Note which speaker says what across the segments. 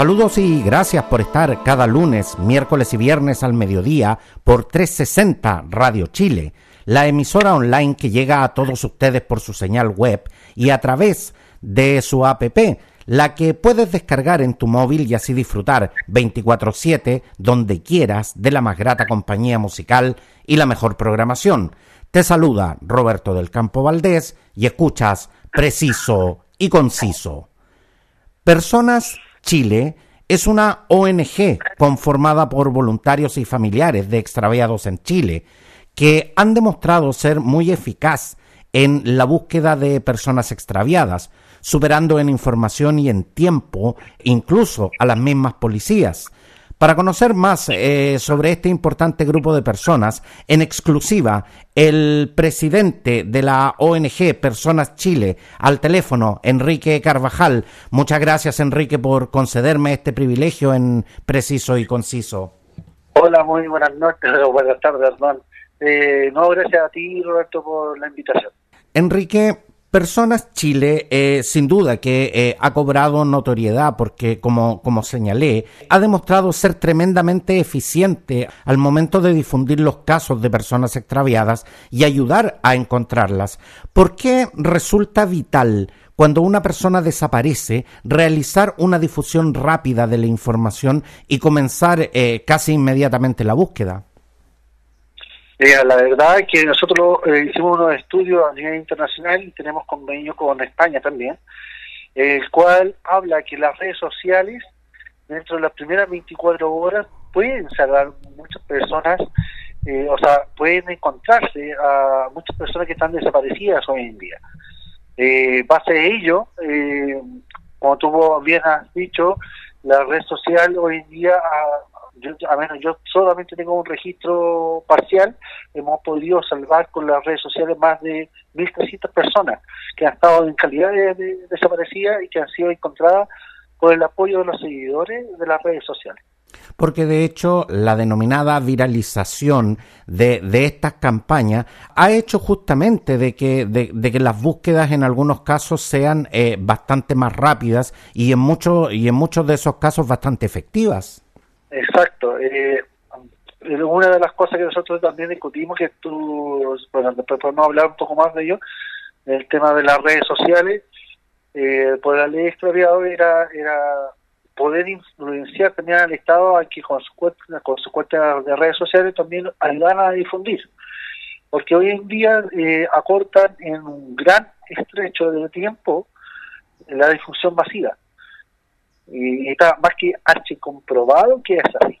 Speaker 1: Saludos y gracias por estar cada lunes, miércoles y viernes al mediodía por 360 Radio Chile, la emisora online que llega a todos ustedes por su señal web y a través de su app, la que puedes descargar en tu móvil y así disfrutar 24/7 donde quieras de la más grata compañía musical y la mejor programación. Te saluda Roberto del Campo Valdés y escuchas preciso y conciso. Personas Chile es una ONG conformada por voluntarios y familiares de extraviados en Chile, que han demostrado ser muy eficaz en la búsqueda de personas extraviadas, superando en información y en tiempo incluso a las mismas policías. Para conocer más eh, sobre este importante grupo de personas, en exclusiva, el presidente de la ONG Personas Chile, al teléfono, Enrique Carvajal. Muchas gracias, Enrique, por concederme este privilegio en preciso y conciso.
Speaker 2: Hola, muy buenas noches, buenas tardes, Hernán. Eh, no, gracias a ti, Roberto, por la invitación.
Speaker 1: Enrique, Personas Chile, eh, sin duda que eh, ha cobrado notoriedad porque, como, como señalé, ha demostrado ser tremendamente eficiente al momento de difundir los casos de personas extraviadas y ayudar a encontrarlas. ¿Por qué resulta vital cuando una persona desaparece realizar una difusión rápida de la información y comenzar eh, casi inmediatamente la búsqueda?
Speaker 2: La verdad es que nosotros eh, hicimos unos estudios a nivel internacional y tenemos convenio con España también, el cual habla que las redes sociales, dentro de las primeras 24 horas, pueden salvar muchas personas, eh, o sea, pueden encontrarse a muchas personas que están desaparecidas hoy en día. Eh, base de ello, eh, como tú bien has dicho, la red social hoy en día ha yo, a menos yo solamente tengo un registro parcial, hemos podido salvar con las redes sociales más de 1.300 personas que han estado en calidad de, desaparecidas y que han sido encontradas por el apoyo de los seguidores de las redes sociales
Speaker 1: porque de hecho la denominada viralización de, de estas campañas ha hecho justamente de que, de, que las búsquedas en algunos casos sean eh, bastante más rápidas y en, muchos y en muchos de esos casos bastante efectivas.
Speaker 2: Exacto. Eh, una de las cosas que nosotros también discutimos, que tú, bueno, después podemos hablar un poco más de ello, el tema de las redes sociales, eh, por la ley extraviado era, era poder influenciar también al Estado a que con su cuenta, con su cuenta de redes sociales también ayudan a difundir. Porque hoy en día eh, acortan en un gran estrecho de tiempo la difusión masiva y está más que comprobado que es así.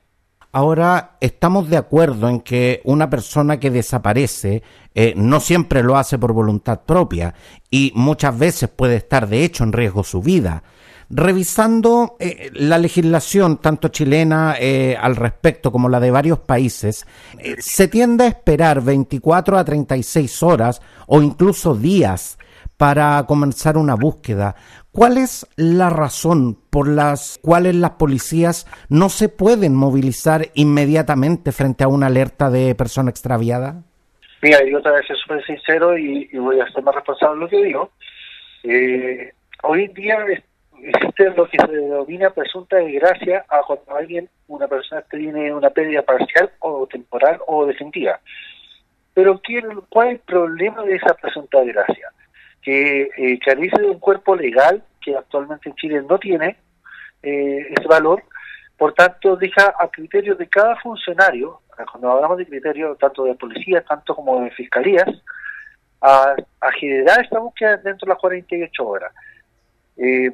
Speaker 1: Ahora, estamos de acuerdo en que una persona que desaparece eh, no siempre lo hace por voluntad propia y muchas veces puede estar de hecho en riesgo su vida. Revisando eh, la legislación tanto chilena eh, al respecto como la de varios países, se tiende a esperar 24 a 36 horas o incluso días para comenzar una búsqueda. ¿Cuál es la razón por las cuales las policías no se pueden movilizar inmediatamente frente a una alerta de persona extraviada?
Speaker 2: Mira, yo te voy a ser súper sincero y, voy a ser más responsable de lo que digo. Eh, hoy en día existe lo que se denomina presunta desgracia a cuando alguien, una persona tiene una pérdida parcial o temporal o definitiva. Pero ¿cuál es el problema de esa presunta desgracia? que eh, carece de un cuerpo legal que actualmente en Chile no tiene eh, ese valor, por tanto deja a criterio de cada funcionario, cuando hablamos de criterio tanto de policía, tanto como de fiscalías, a, generar esta búsqueda dentro de las 48 horas. Eh,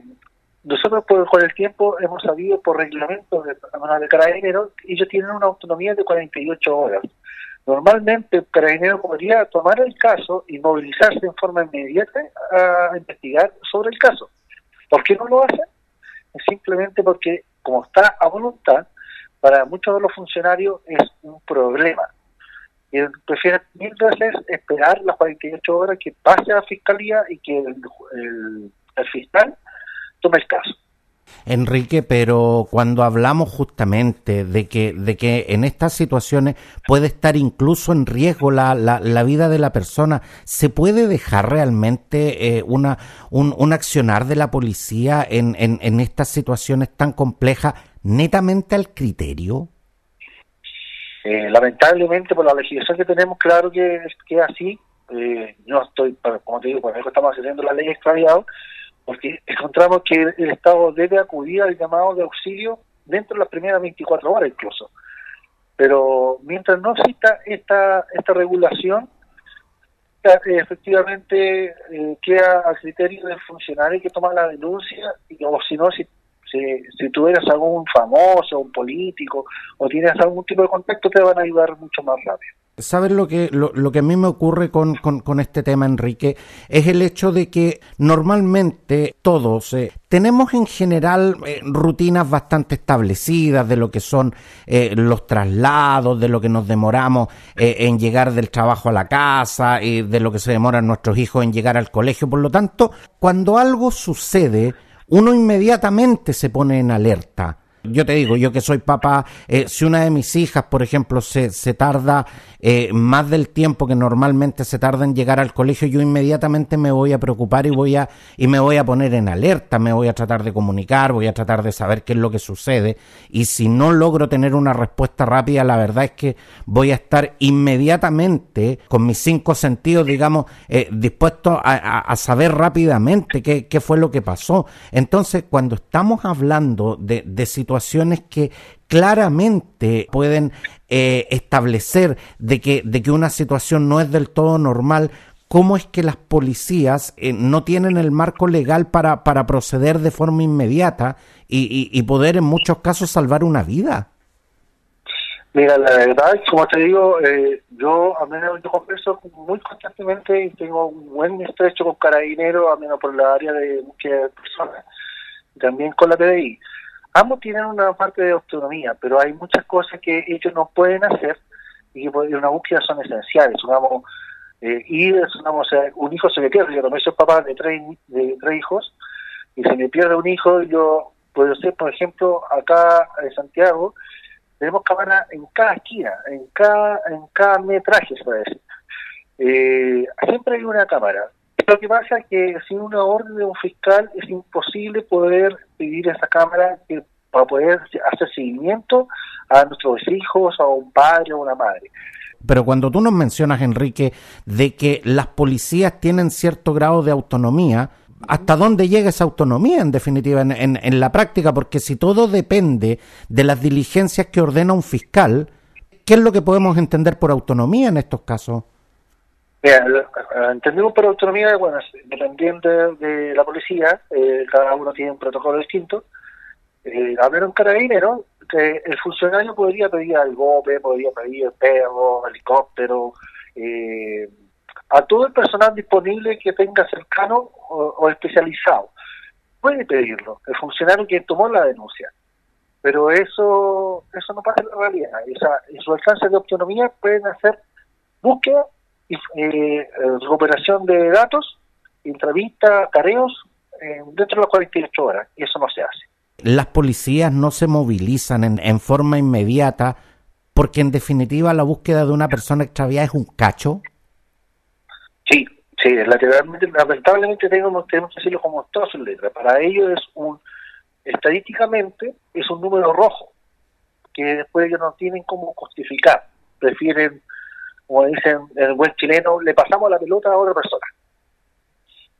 Speaker 2: nosotros por, con el tiempo hemos sabido por reglamento de, de carabineros, ellos tienen una autonomía de 48 horas. Normalmente el carabinero podría tomar el caso y movilizarse en forma inmediata a investigar sobre el caso. ¿Por qué no lo hace? Simplemente porque, como está a voluntad, para muchos de los funcionarios es un problema. y prefieren mil veces esperar las 48 horas que pase a la fiscalía y que el fiscal tome el caso.
Speaker 1: Enrique, pero cuando hablamos justamente de que, de que en estas situaciones puede estar incluso en riesgo la, la, vida de la persona, ¿se puede dejar realmente eh, una, un, un, accionar de la policía en, en, estas situaciones tan complejas netamente al criterio?
Speaker 2: Eh, lamentablemente, por la legislación que tenemos, claro que, que es así. Eh, yo estoy, como te digo, por eso estamos haciendo la ley extraviado porque encontramos que el Estado debe acudir al llamado de auxilio dentro de las primeras 24 horas incluso. Pero mientras no exista esta, esta regulación, efectivamente eh, queda al criterio del funcionario que toma la denuncia, o si no, si, si, si tú eres algún famoso, un político, o tienes algún tipo de contacto, te van a ayudar mucho más rápido.
Speaker 1: ¿Sabes lo que, lo, lo, que a mí me ocurre con, con, con, este tema, Enrique? Es el hecho de que normalmente todos eh, tenemos en general eh, rutinas bastante establecidas de lo que son eh, los traslados, de lo que nos demoramos eh, en llegar del trabajo a la casa, y de lo que se demoran nuestros hijos en llegar al colegio. Por lo tanto, cuando algo sucede, uno inmediatamente se pone en alerta yo te digo, yo que soy papá, eh, si una de mis hijas, por ejemplo, se, se tarda eh, más del tiempo que normalmente se tarda en llegar al colegio, yo inmediatamente me voy a preocupar y voy a y me voy a poner en alerta, me voy a tratar de comunicar, voy a tratar de saber qué es lo que sucede y si no logro tener una respuesta rápida, la verdad es que voy a estar inmediatamente con mis cinco sentidos, digamos, eh, dispuesto a, saber rápidamente qué, qué fue lo que pasó. Entonces, cuando estamos hablando de, de situaciones situaciones que claramente pueden eh, establecer de que, de que una situación no es del todo normal, ¿cómo es que las policías eh, no tienen el marco legal para, para proceder de forma inmediata y, y, poder en muchos casos salvar una vida?
Speaker 2: Mira, la verdad, como te digo, eh, yo a menos yo converso muy constantemente y tengo un buen estrecho con Carabinero, a menos por la área de muchas personas, también con la PDI ambos tienen una parte de autonomía, pero hay muchas cosas que ellos no pueden hacer y que en una búsqueda son esenciales. Supongamos, eh, supongamos, un hijo se me pierde, yo también soy papá de tres, de tres hijos, y se me pierde un hijo, yo puedo ser, por ejemplo, acá en Santiago, tenemos cámaras en cada esquina, en cada, en cada metraje, se puede decir. Eh, siempre hay una cámara. Lo que pasa es que sin una orden de un fiscal es imposible poder pedir esa cámara que, para poder hacer seguimiento a nuestros hijos, a un padre o una madre.
Speaker 1: Pero cuando tú nos mencionas, Enrique, de que las policías tienen cierto grado de autonomía, ¿hasta dónde llega esa autonomía en definitiva en, en, en la práctica? Porque si todo depende de las diligencias que ordena un fiscal, ¿qué es lo que podemos entender por autonomía en estos casos?
Speaker 2: Entendemos por autonomía, bueno, dependiente de la policía, eh, cada uno tiene un protocolo distinto. Eh, a ver un carabinero, que el funcionario podría pedir al GOPE, podría pedir perro, helicóptero, eh, a todo el personal disponible que tenga cercano o, especializado. Puede pedirlo, el funcionario que tomó la denuncia. Pero eso eso no pasa en la realidad. Esa, en su alcance de autonomía pueden hacer búsqueda eh, recuperación de datos, entrevistas, careos, eh, dentro de las 48 horas, y eso no se hace.
Speaker 1: Las policías no se movilizan en, en forma inmediata porque en definitiva la búsqueda de una persona extraviada es un cacho.
Speaker 2: Sí, sí, lamentablemente tenemos, tenemos que decirlo como todas sus letras. Para ellos es un, estadísticamente, es un número rojo, que después ellos no tienen cómo justificar. Prefieren como dicen el buen chileno, le pasamos la pelota a otra persona.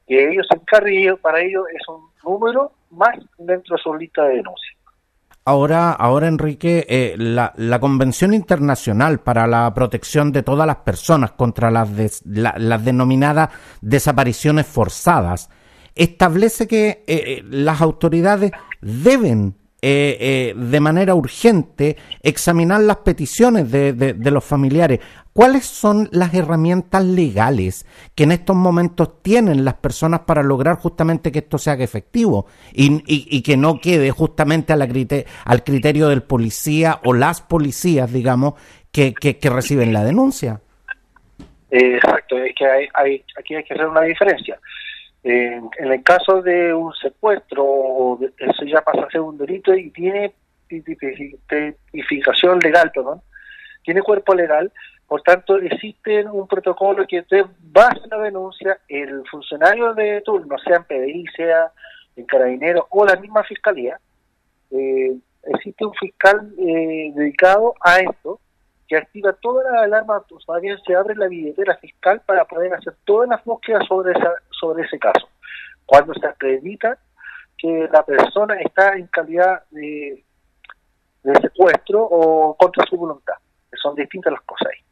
Speaker 2: Que ellos se encarguen para ellos es un número más dentro de su lista de denuncias.
Speaker 1: Ahora, ahora Enrique, eh, la, la, Convención Internacional para la Protección de todas las personas contra las, las denominadas desapariciones forzadas establece que eh, eh, las autoridades deben eh, de manera urgente examinar las peticiones de, de, los familiares. ¿Cuáles son las herramientas legales que en estos momentos tienen las personas para lograr justamente que esto se haga efectivo y, y, y que no quede justamente a la, al criterio del policía o las policías, digamos, que, que, reciben la denuncia.
Speaker 2: exacto, es que hay, hay, aquí hay que hacer una diferencia. En el caso de un secuestro, eso ya pasa a ser un delito y tiene tipificación legal, perdón, tiene cuerpo legal, por tanto existe un protocolo que te base la denuncia, el funcionario de turno, sea en PDI, sea en Carabinero o la misma fiscalía, eh, existe un fiscal eh, dedicado a esto que activa toda la alarma, pues más bien se abre la billetera fiscal para poder hacer todas las búsquedas sobre, esa, sobre ese caso. Cuando se acredita que la persona está en calidad de, de secuestro o contra su voluntad. Son distintas las cosas ahí.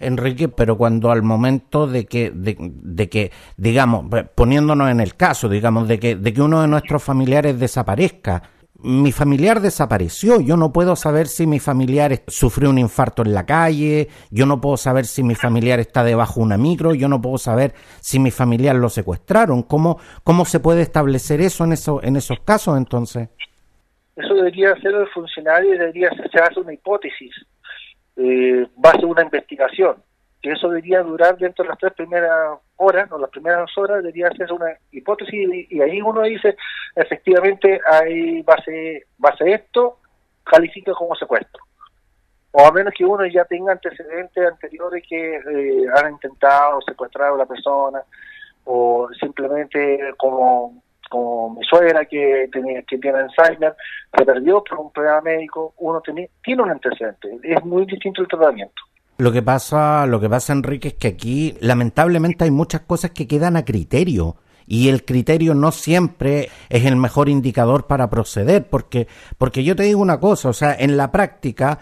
Speaker 1: Enrique, pero cuando al momento de que, de, que, digamos, poniéndonos en el caso, digamos, de que, de que uno de nuestros familiares desaparezca, mi familiar desapareció, yo no puedo saber si mi familiar sufrió un infarto en la calle, yo no puedo saber si mi familiar está debajo de una micro, yo no puedo saber si mi familiar lo secuestraron. ¿Cómo, cómo se puede establecer eso en, eso, en esos casos entonces?
Speaker 2: Eso debería ser el funcionario y debería hacer una hipótesis. Eh, va a ser una investigación, que eso debería durar dentro de las tres primeras horas, o las primeras horas, debería ser una hipótesis y, ahí uno dice, efectivamente, hay base, base esto, califica como secuestro. O a menos que uno ya tenga antecedentes anteriores que eh, han intentado secuestrar a la persona, o simplemente como como mi suegra que, tenía, que tiene Alzheimer, se perdió por un problema médico, uno tiene, tiene un antecedente, es muy distinto el tratamiento.
Speaker 1: Lo que pasa, lo que pasa, Enrique, es que aquí lamentablemente hay muchas cosas que quedan a criterio y el criterio no siempre es el mejor indicador para proceder, porque, porque yo te digo una cosa, o sea, en la práctica,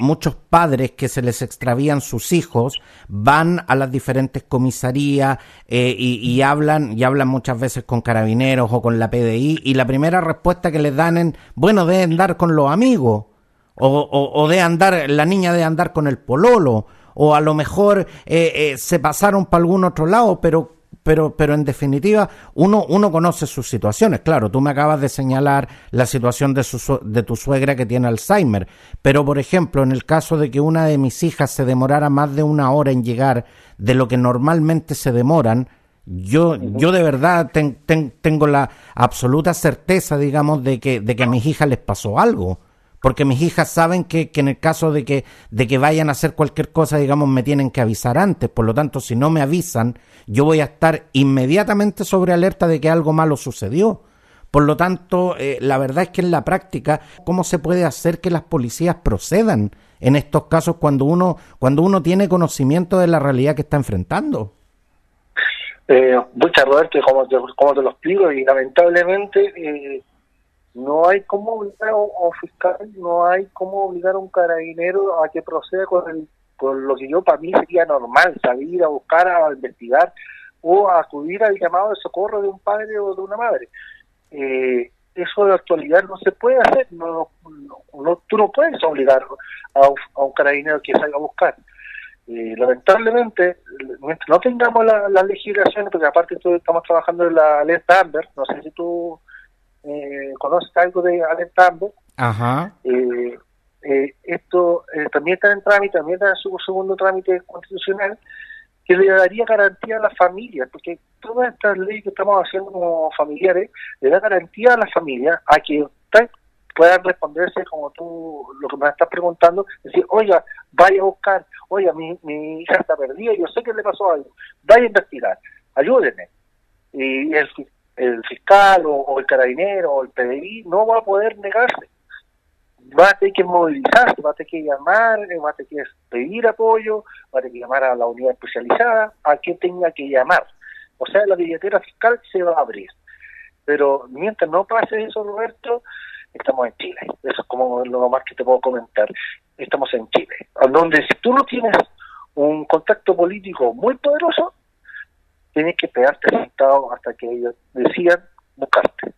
Speaker 1: muchos padres que se les extravían sus hijos van a las diferentes comisarías eh, y, hablan, y hablan muchas veces con carabineros o con la PDI, y la primera respuesta que les dan es, bueno, de andar con los amigos, o, o, de andar, la niña de andar con el pololo, o a lo mejor eh, eh, se pasaron para algún otro lado, pero pero, pero en definitiva uno, uno conoce sus situaciones. Claro, tú me acabas de señalar la situación de, su, de tu suegra que tiene Alzheimer, pero por ejemplo, en el caso de que una de mis hijas se demorara más de una hora en llegar de lo que normalmente se demoran, yo, yo de verdad tengo la absoluta certeza, digamos, de que, de que a mis hijas les pasó algo porque mis hijas saben que, que, en el caso de que, de que vayan a hacer cualquier cosa, digamos, me tienen que avisar antes. Por lo tanto, si no me avisan, yo voy a estar inmediatamente sobre alerta de que algo malo sucedió. Por lo tanto, eh, la verdad es que en la práctica, ¿cómo se puede hacer que las policías procedan en estos casos cuando uno, cuando uno tiene conocimiento de la realidad que está enfrentando?
Speaker 2: Eh, muchas Roberto, te, como te lo explico, y lamentablemente eh, no hay cómo obligar a un fiscal, no hay cómo obligar a un carabinero a que proceda con, el, con lo que yo para mí sería normal, salir a buscar, a investigar o a acudir al llamado de socorro de un padre o de una madre. Eh, eso de actualidad no se puede hacer, no, no, tú no puedes obligar a, un carabinero que salga a buscar. Eh, lamentablemente, mientras no tengamos la, la legislación, porque aparte estamos trabajando en la alerta Amber, no sé si tú eh, conoce algo de Alerta
Speaker 1: Ajá.
Speaker 2: Eh, eh, esto eh, también está en trámite, también está en su segundo trámite constitucional, que le daría garantía a las familias, porque todas estas leyes que estamos haciendo como familiares le da garantía a las familias a que puedan responderse como tú lo que me estás preguntando, decir, oiga, vaya a buscar, oiga, mi, mi hija está perdida, yo sé que le pasó algo, vaya a investigar, ayúdenme. Y el, el fiscal o, el carabinero o el PDI no va a poder negarse. Va a tener que movilizarse, va a tener que llamar, eh, va a tener que pedir apoyo, va a tener que llamar a la unidad especializada, a quien tenga que llamar. O sea, la billetera fiscal se va a abrir. Pero mientras no pase eso, Roberto, estamos en Chile. Eso es como lo más que te puedo comentar. Estamos en Chile, donde si tú no tienes un contacto político muy poderoso, tienes que pegarte sentado hasta que ellos decidan buscarte.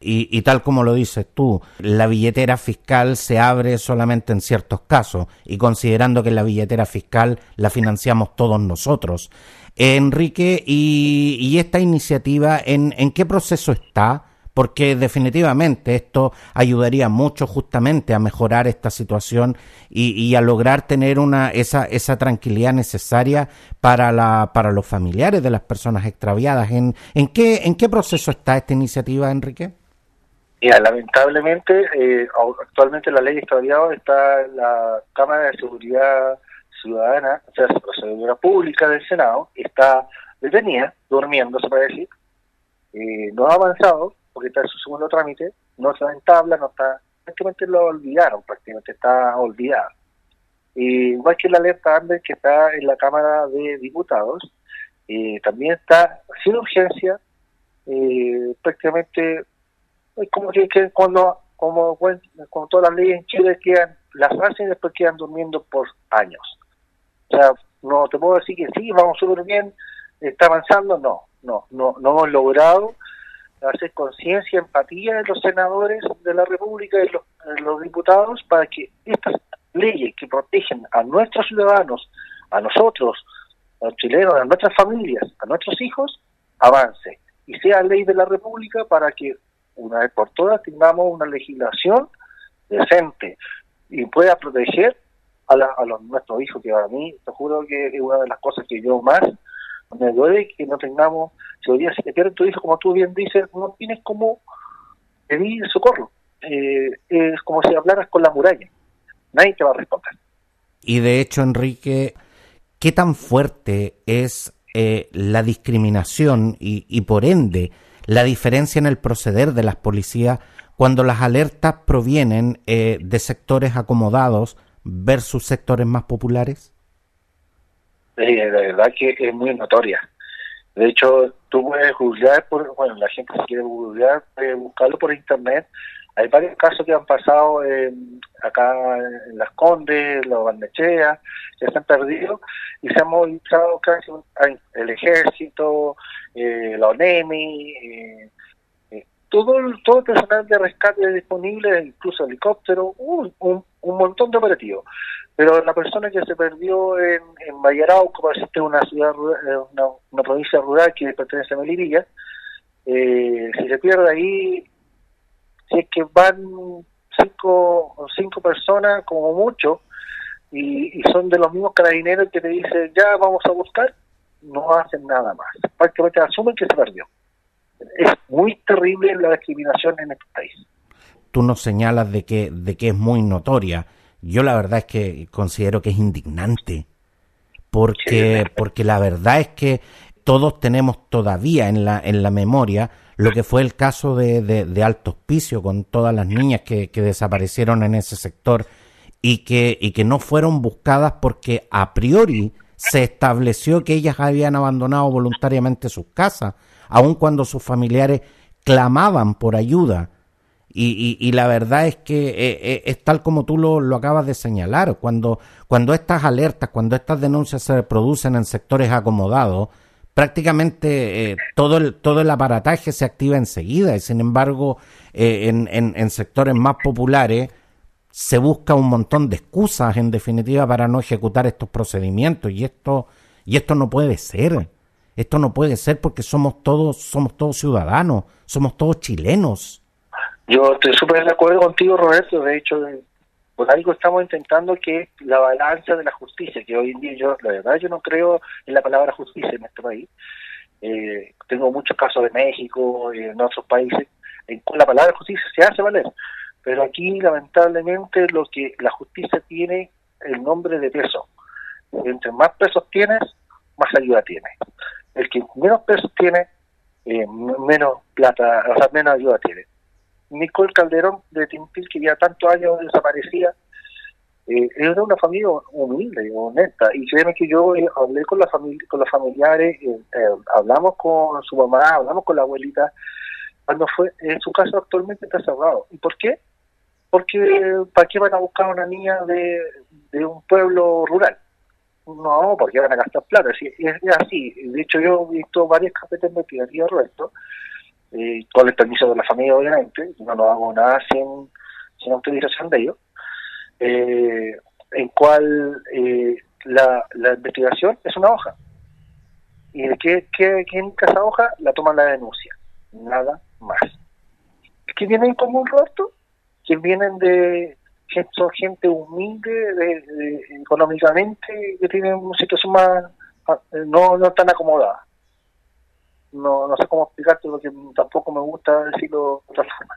Speaker 1: Y, y, tal como lo dices tú, la billetera fiscal se abre solamente en ciertos casos y considerando que la billetera fiscal la financiamos todos nosotros. Enrique, ¿y, y esta iniciativa en, en qué proceso está? Porque definitivamente esto ayudaría mucho justamente a mejorar esta situación y, a lograr tener una esa, esa tranquilidad necesaria para la para los familiares de las personas extraviadas. ¿En, en qué en qué proceso está esta iniciativa, Enrique?
Speaker 2: Ya, lamentablemente, eh, actualmente la ley extraviada está en la Cámara de Seguridad Ciudadana, o sea, Seguridad Pública del Senado, está detenida, durmiendo, se puede decir. Eh, no ha avanzado, porque está en su segundo trámite, no está en tabla, no está, prácticamente lo olvidaron, prácticamente está olvidada. igual que la alerta Amber que está en la Cámara de Diputados, eh, también está sin urgencia, eh, prácticamente es como que, cuando como, como todas las leyes en Chile quedan, las hacen y después quedan durmiendo por años. O sea, no te puedo decir que sí, vamos súper bien, está avanzando, no, no, no, no hemos logrado hacer conciencia, empatía de los senadores de la República y los, los diputados para que estas leyes que protegen a nuestros ciudadanos, a nosotros, a los chilenos, a nuestras familias, a nuestros hijos, avance y sea ley de la República para que una vez por todas tengamos una legislación decente y pueda proteger a, a los, nuestros hijos, que a mí te juro que es una de las cosas que yo más me duele que no tengamos, si hoy día se te pierde tu hijo, como tú bien dices, no tienes como pedir socorro. Eh, es como si hablaras con la muralla. Nadie te va a responder.
Speaker 1: Y de hecho, Enrique, ¿qué tan fuerte es eh, la discriminación y, y por ende la diferencia en el proceder de las policías cuando las alertas provienen eh, de sectores acomodados versus sectores más populares?
Speaker 2: Sí, la verdad que es muy notoria. De hecho, tú puedes googlear, por, bueno, la gente si quiere googlear, puede buscarlo por internet. Hay varios casos que han pasado acá en Las Condes, Los Bandechea, que se han perdido y se han movilizado casi el ejército, eh, la ONEMI, eh, eh, todo, todo el personal de rescate disponible, incluso helicóptero, un, un, montón de operativos. Pero la persona que se perdió en, en Vallarauco, que una ciudad, una, una provincia rural que pertenece a Melipilla, si se pierde ahí, si es que van cinco, cinco personas como mucho, y, y son de los mismos carabineros que te dicen, ya vamos a buscar, no hacen nada más. Prácticamente asumen que se perdió. Es muy terrible la discriminación en este país.
Speaker 1: Tú nos señalas de que, de que es muy notoria. Yo la verdad es que considero que es indignante. Porque, porque la verdad es que todos tenemos todavía en la, en la memoria lo que fue el caso de, de, Alto Hospicio con todas las niñas que, que desaparecieron en ese sector y que, y que no fueron buscadas porque a priori se estableció que ellas habían abandonado voluntariamente sus casas, aun cuando sus familiares clamaban por ayuda. Y, y, la verdad es que eh, eh, es tal como tú lo, lo, acabas de señalar, cuando, cuando estas alertas, cuando estas denuncias se producen en sectores acomodados, prácticamente eh, todo, el, todo el aparataje se activa enseguida y sin embargo en, en, en sectores más populares se busca un montón de excusas en definitiva para no ejecutar estos procedimientos y esto y esto no puede ser. Esto no puede ser porque somos todos somos todos ciudadanos, somos todos chilenos.
Speaker 2: Yo estoy súper de acuerdo contigo, Roberto. De hecho, por algo estamos intentando que la balanza de la justicia, que hoy en día yo, la verdad, yo no creo en la palabra justicia en este país. Eh, tengo muchos casos de México y en otros países en la palabra justicia se hace valer. Pero aquí, lamentablemente, lo que la justicia tiene el nombre de peso. Entre más pesos tienes, más ayuda tienes. El que menos pesos tiene, eh, menos plata, o sea, menos ayuda tiene. Nicole Calderón de Timpil, que ya tantos años desaparecía, eh, era una familia humilde, honesta, y créeme que yo eh, hablé con la familia, con los familiares, eh, hablamos con su mamá, hablamos con la abuelita, cuando fue, en su caso actualmente está cerrado. ¿Y por qué? porque ¿para qué van a buscar a una niña de, un pueblo rural? No, porque van a gastar plata, es, es así. De hecho, yo he visto varias investigativas de esto, eh, con el permiso de la familia, obviamente, no lo hago nada sin, sin autorización de ellos, eh, en cual eh, la, la investigación es una hoja. ¿Y de qué, qué, qué esa hoja? La toma la denuncia, nada más. qué vienen como un Roberto? Que vienen de son gente humilde de, económicamente que tienen una situación más ah, no, no tan acomodada no, no sé cómo explicarte lo que tampoco me gusta decirlo de otra forma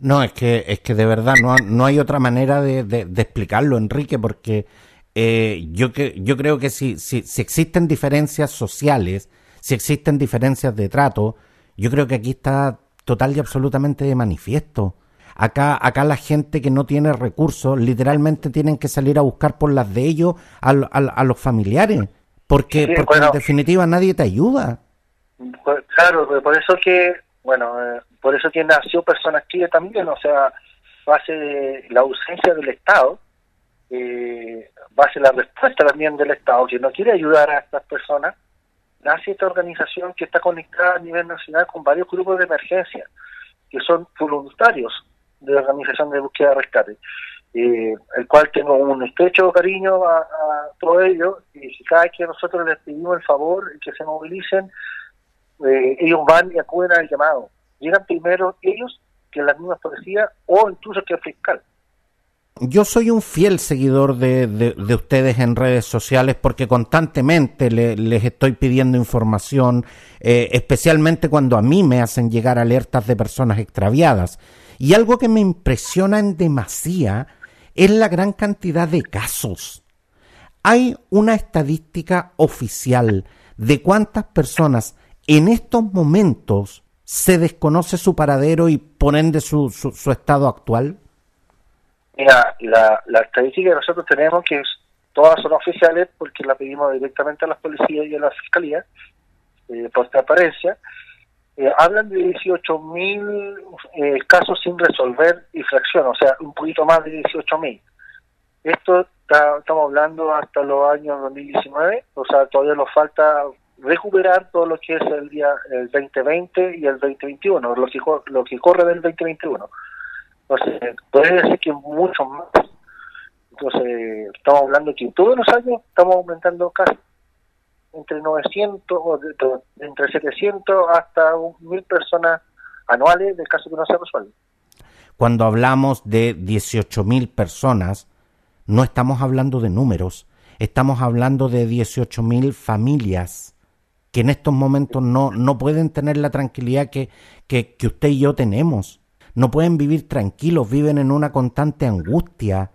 Speaker 1: no, es que, es que de verdad no, no hay otra manera de, de, explicarlo, Enrique, porque eh, yo, que, yo creo que si, si, si existen diferencias sociales, si existen diferencias de trato, yo creo que aquí está total y absolutamente de manifiesto. Acá, acá la gente que no tiene recursos literalmente tienen que salir a buscar por las de ellos a, a, los familiares, porque, porque en definitiva nadie te ayuda.
Speaker 2: Pues, claro, por eso que, bueno, eh, por eso que nació Personas Chile también, o sea, base de la ausencia del Estado, eh, base la respuesta también del Estado, que no quiere ayudar a estas personas, nace esta organización que está conectada a nivel nacional con varios grupos de emergencia, que son voluntarios de la organización de búsqueda de rescate, eh, el cual tengo un estrecho cariño a, a todo ello, y cada vez que nosotros les pedimos el favor que se movilicen, eh, ellos van y acuden al llamado. Llegan primero ellos que las mismas policías o incluso que el fiscal
Speaker 1: yo soy un fiel seguidor de, de, ustedes en redes sociales porque constantemente les estoy pidiendo información, eh, especialmente cuando a mí me hacen llegar alertas de personas extraviadas. Y algo que me impresiona en demasía es la gran cantidad de casos. Hay una estadística oficial de cuántas personas en estos momentos se desconoce su paradero y ponen de su, su estado actual.
Speaker 2: Mira, la, la estadística que nosotros tenemos, que todas son oficiales porque la pedimos directamente a las policías y a la fiscalía, eh, por transparencia, eh, hablan de 18.000 eh, casos sin resolver infracción, o sea, un poquito más de 18.000. Esto estamos hablando hasta los años 2019, o sea, todavía nos falta recuperar todo lo que es el día el 2020 y el 2021, lo que, lo que corre del 2021. Entonces, puede decir que mucho más. Entonces, estamos hablando que todos los años estamos aumentando casi entre 900, o entre 700 hasta 1000 personas anuales de casos que no se resuelven.
Speaker 1: Cuando hablamos de 18.000 personas, no estamos hablando de números, estamos hablando de 18.000 familias que en estos momentos no, no pueden tener la tranquilidad que, que, usted y yo tenemos no pueden vivir tranquilos, viven en una constante angustia.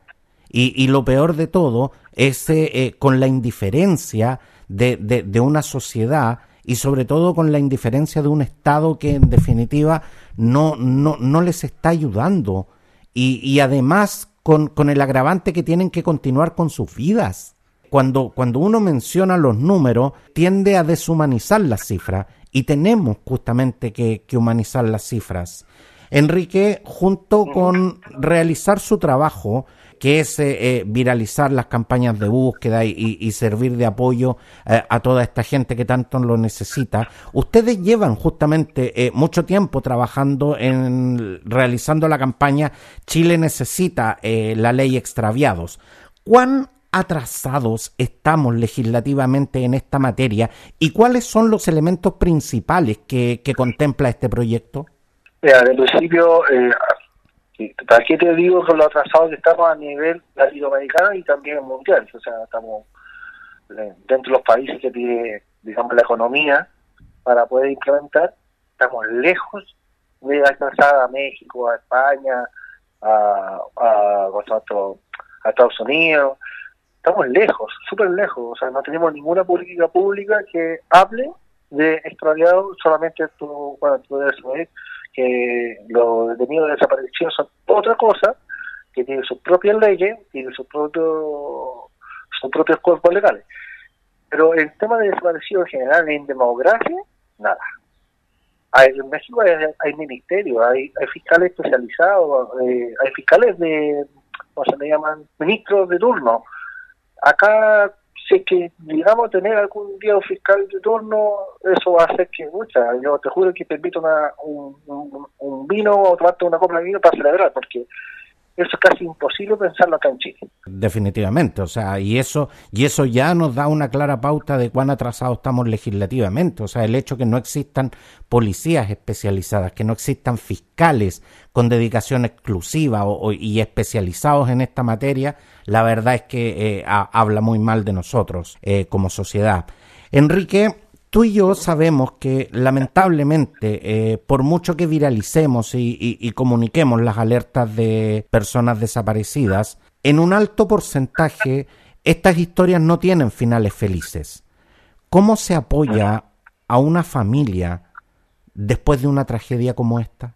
Speaker 1: Y, lo peor de todo es eh, eh, con la indiferencia de, de, una sociedad y sobre todo con la indiferencia de un Estado que en definitiva no, no, no les está ayudando. Y, y además con, con, el agravante que tienen que continuar con sus vidas. Cuando, cuando uno menciona los números, tiende a deshumanizar las cifras y tenemos justamente que, humanizar las cifras. Enrique, junto con realizar su trabajo, que es eh, eh, viralizar las campañas de búsqueda y, servir de apoyo eh, a toda esta gente que tanto lo necesita. Ustedes llevan justamente mucho tiempo trabajando en realizando la campaña Chile necesita la ley extraviados. ¿Cuán atrasados estamos legislativamente en esta materia y cuáles son los elementos principales que contempla este proyecto?
Speaker 2: Mira, de principio, eh, ¿para qué te digo con lo atrasados que estamos a nivel latinoamericano y también mundial? O sea, estamos eh, dentro de los países que tiene, digamos, la economía para poder implementar, estamos lejos de alcanzar a México, a España, a, a, a Estados Unidos. Estamos lejos, súper lejos. O sea, no tenemos ninguna política pública que hable de extraviados, solamente tú, bueno, tú debes saber que los detenidos de desaparición son otra cosa, que tienen sus propias leyes, tienen sus propios, sus propios cuerpos legales. Pero el tema de desaparición en general, en demografía, nada. Hay, en México hay, ministerios, hay, hay fiscales especializados, eh, hay fiscales de, ¿cómo se le llaman? Ministros de turno. Acá si es que digamos tener algún día un fiscal de turno, eso va a hacer que, mucha, yo te juro que te invito una, un, un, vino o tomarte una copa de vino para celebrar, porque eso es casi imposible pensarlo acá en Chile.
Speaker 1: Definitivamente, o sea, y eso, y eso ya nos da una clara pauta de cuán atrasados estamos legislativamente. O sea, el hecho que no existan policías especializadas, que no existan fiscales con dedicación exclusiva y especializados en esta materia, la verdad es que eh, habla muy mal de nosotros eh, como sociedad. Enrique, tú y yo sabemos que lamentablemente, eh, por mucho que viralicemos y, comuniquemos las alertas de personas desaparecidas, en un alto porcentaje estas historias no tienen finales felices. ¿Cómo se apoya a una familia después de una tragedia como esta?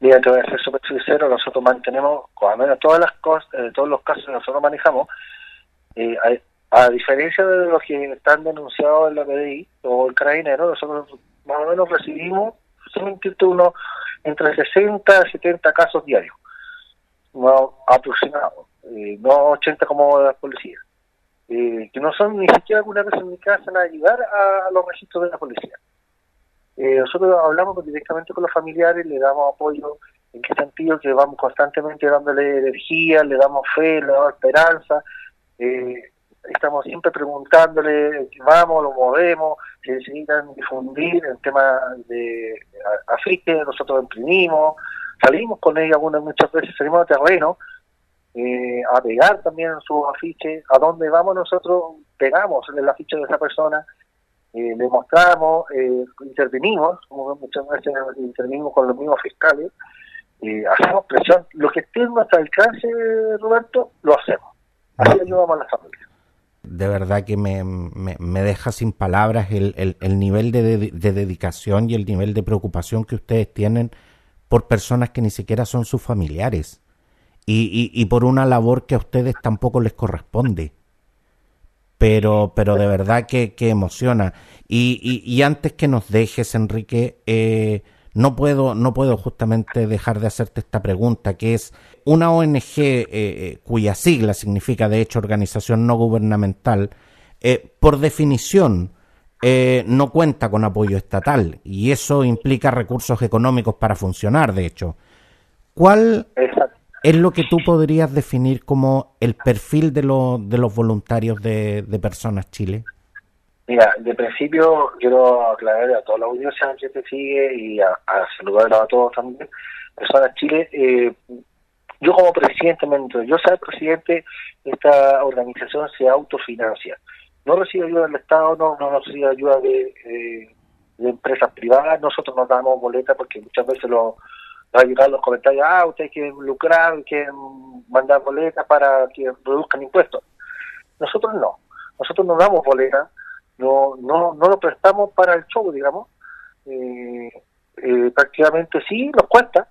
Speaker 2: Mira, te voy a ser súper sincero, nosotros mantenemos, al menos todas las cosas, eh, todos los casos que nosotros manejamos, eh, a diferencia de los que están denunciados en la PDI o el carabinero, nosotros más o menos recibimos uno entre 60 y 70 casos diarios, no aproximados, eh, no 80 como la policía, eh, que no son ni siquiera alguna vez casa a ayudar a, los registros de la policía. Eh, nosotros hablamos directamente con los familiares, le damos apoyo en qué sentido que vamos constantemente dándole energía, le damos fe, le damos esperanza. Eh, estamos siempre preguntándole, vamos, lo movemos, si necesitan difundir el tema de Afrique, nosotros imprimimos, salimos con ella algunas muchas veces, salimos a terreno, eh, a pegar también sus afiches, a dónde vamos nosotros, pegamos el afiche de esa persona, eh, le mostramos, eh, intervenimos, como muchas veces intervenimos con los mismos fiscales, eh, hacemos presión, lo que esté en nuestro alcance, Roberto, lo hacemos. Así ayudamos a las familias
Speaker 1: de verdad que me, me, deja sin palabras el, el, nivel de, de, dedicación y el nivel de preocupación que ustedes tienen por personas que ni siquiera son sus familiares y, y, por una labor que a ustedes tampoco les corresponde. Pero, pero de verdad que, que emociona. Y, y, y, antes que nos dejes, Enrique, eh, no puedo, no puedo justamente dejar de hacerte esta pregunta, que es una ONG eh, eh, cuya sigla significa de hecho organización no gubernamental, eh, por definición no cuenta con apoyo estatal y eso implica recursos económicos para funcionar, de hecho. ¿Cuál es lo que tú podrías definir como el perfil de, de los voluntarios de, de Personas Chile?
Speaker 2: Mira, de principio quiero aclarar a toda la audiencia que te sigue y a, a saludarlos a todos también. Personas Chile, eh, yo como presidente, mientras yo sea presidente, esta organización se autofinancia. No recibe ayuda del Estado, no, no recibe ayuda de, eh, de empresas privadas, nosotros nos damos boletas porque muchas veces lo, va a llegar los comentarios, ah, ustedes quieren lucrar, quieren mandar boletas para que produzcan impuestos. Nosotros no, nosotros nos damos boletas no, no, no lo prestamos para el show, digamos. Eh, eh, prácticamente sí, nos cuesta,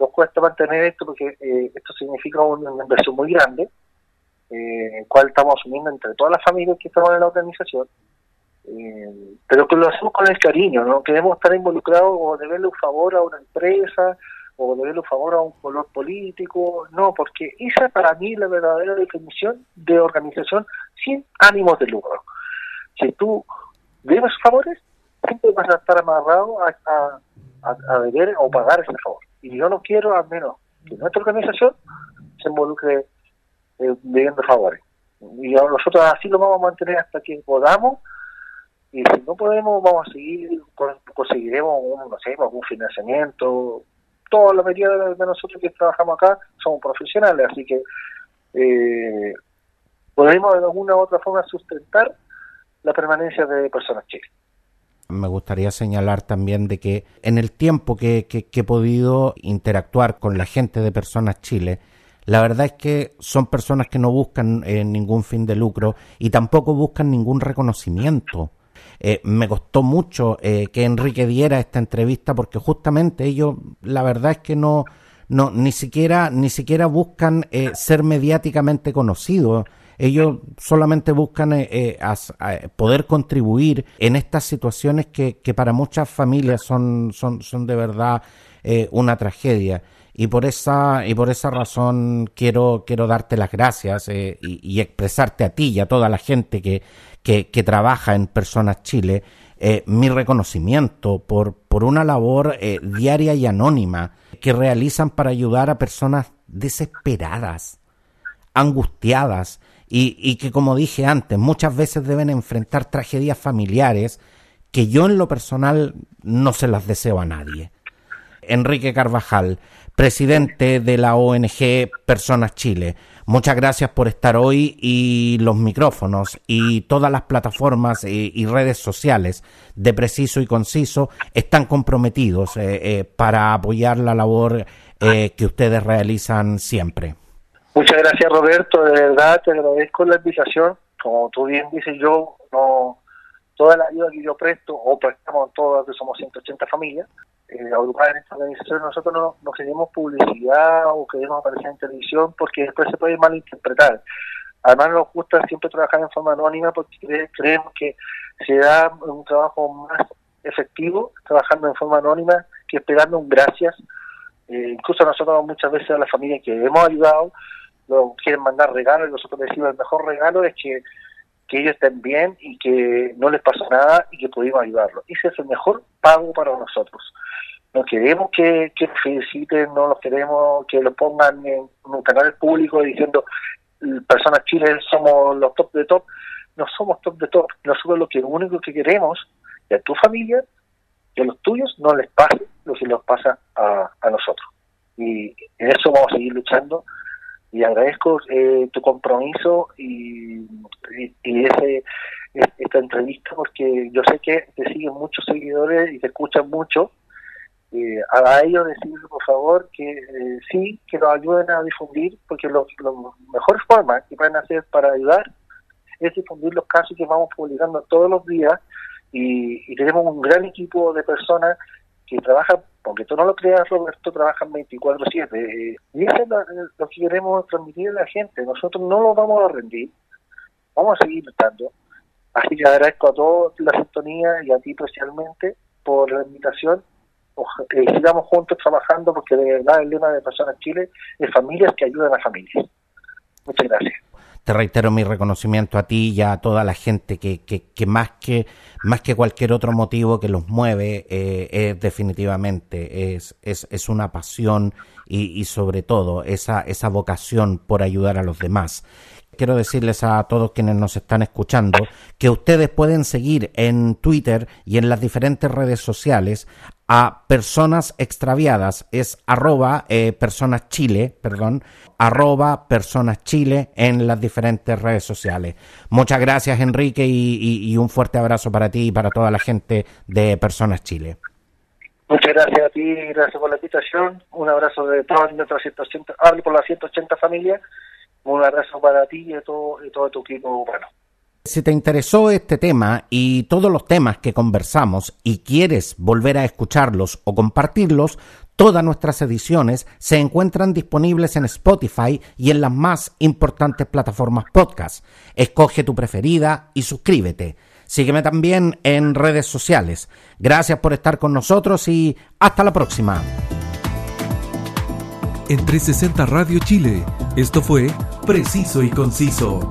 Speaker 2: nos cuesta mantener esto porque eh, esto significa una inversión muy grande, eh, cual estamos asumiendo entre todas las familias que estamos en la organización, pero que lo hacemos con el cariño, no queremos estar involucrados o deberle un favor a una empresa o deberle un favor a un color político, no, porque esa para mí es la verdadera definición de organización sin ánimos de lucro. Si tú debes favores, siempre vas a estar amarrado a, deber o pagar ese favor. Y yo no quiero, al menos, que nuestra organización se involucre eh, debiendo favores. Y nosotros así lo vamos a mantener hasta que podamos. Y si no podemos, vamos a seguir, conseguiremos un, no sé, algún financiamiento. Toda la mayoría de nosotros que trabajamos acá somos profesionales, así que eh, podemos de alguna u otra forma sustentar la permanencia de personas chiles.
Speaker 1: Me gustaría señalar también de que en el tiempo que, he podido interactuar con la gente de Personas Chile, la verdad es que son personas que no buscan eh, ningún fin de lucro y tampoco buscan ningún reconocimiento. Eh, me costó mucho eh, que Enrique diera esta entrevista porque justamente ellos, la verdad es que no, no ni siquiera, ni siquiera buscan ser mediáticamente conocidos ellos solamente buscan eh, eh, poder contribuir en estas situaciones que, para muchas familias son, son, son de verdad eh, una tragedia. Y por esa, y por esa razón quiero, quiero darte las gracias y, expresarte a ti y a toda la gente que, que, trabaja en Personas Chile mi reconocimiento por, por una labor diaria y anónima que realizan para ayudar a personas desesperadas, angustiadas y, que, como dije antes, muchas veces deben enfrentar tragedias familiares que yo en lo personal no se las deseo a nadie. Enrique Carvajal, presidente de la ONG Personas Chile. Muchas gracias por estar hoy y los micrófonos y todas las plataformas y, redes sociales de Preciso y Conciso están comprometidos eh, eh, para apoyar la labor eh, que ustedes realizan siempre.
Speaker 2: Muchas gracias Roberto, de verdad te agradezco la invitación. Como tú bien dices, yo no toda la ayuda que yo presto o prestamos todos, que somos 180 familias, eh, agrupadas en esta organización, nosotros no, no queremos publicidad o queremos aparecer en televisión porque después se puede malinterpretar. Además nos gusta siempre trabajar en forma anónima porque creemos que se da un trabajo más efectivo trabajando en forma anónima que esperando un gracias. Eh, incluso nosotros muchas veces a las familias que hemos ayudado nos quieren mandar regalos y nosotros decimos el mejor regalo es que que ellos estén bien y que no les pasó nada y que pudimos ayudarlos. Ese es el mejor pago para nosotros. No queremos que, que feliciten, no los queremos que lo pongan en un canal público diciendo personas chiles somos los top de top. No somos top de top. Nosotros lo que único que queremos es a tu familia, que a los tuyos no les pase lo que nos pasa a, a nosotros. Y en eso vamos a seguir luchando y agradezco eh, tu compromiso y, y, ese esta entrevista porque yo sé que te siguen muchos seguidores y te escuchan mucho. Eh, a ellos decirles por favor que eh, sí que nos ayuden a difundir porque la mejor forma que pueden hacer para ayudar es difundir los casos que vamos publicando todos los días y, y tenemos un gran equipo de personas que trabajan aunque tú no lo creas, Roberto, trabajan 24-7. Eh, y eso es lo, que queremos transmitir a la gente. Nosotros no lo vamos a rendir, vamos a seguir luchando. Así que agradezco a todos la sintonía y a ti especialmente por la invitación. Eh, sigamos juntos trabajando porque de verdad el lema de Personas Chile es familias que ayudan a familias. Muchas gracias
Speaker 1: te reitero mi reconocimiento a ti y a toda la gente que, que, más que más que cualquier otro motivo que los mueve eh, es definitivamente es, es, es una pasión y, y, sobre todo esa, esa vocación por ayudar a los demás. Quiero decirles a todos quienes nos están escuchando que ustedes pueden seguir en Twitter y en las diferentes redes sociales a personas extraviadas es arroba eh, personas chile, perdón, arroba personas chile en las diferentes redes sociales. Muchas gracias Enrique y, un fuerte abrazo para ti y para toda la gente de Personas Chile.
Speaker 2: Muchas gracias a ti, gracias por la invitación, un abrazo de todas nuestras 180, hablo por las 180 familias, un abrazo para ti y todo, y todo tu equipo bueno.
Speaker 1: Si te interesó este tema y todos los temas que conversamos y quieres volver a escucharlos o compartirlos, todas nuestras ediciones se encuentran disponibles en Spotify y en las más importantes plataformas podcast. Escoge tu preferida y suscríbete. Sígueme también en redes sociales. Gracias por estar con nosotros y hasta la próxima.
Speaker 3: En 360 Radio Chile, esto fue Preciso y Conciso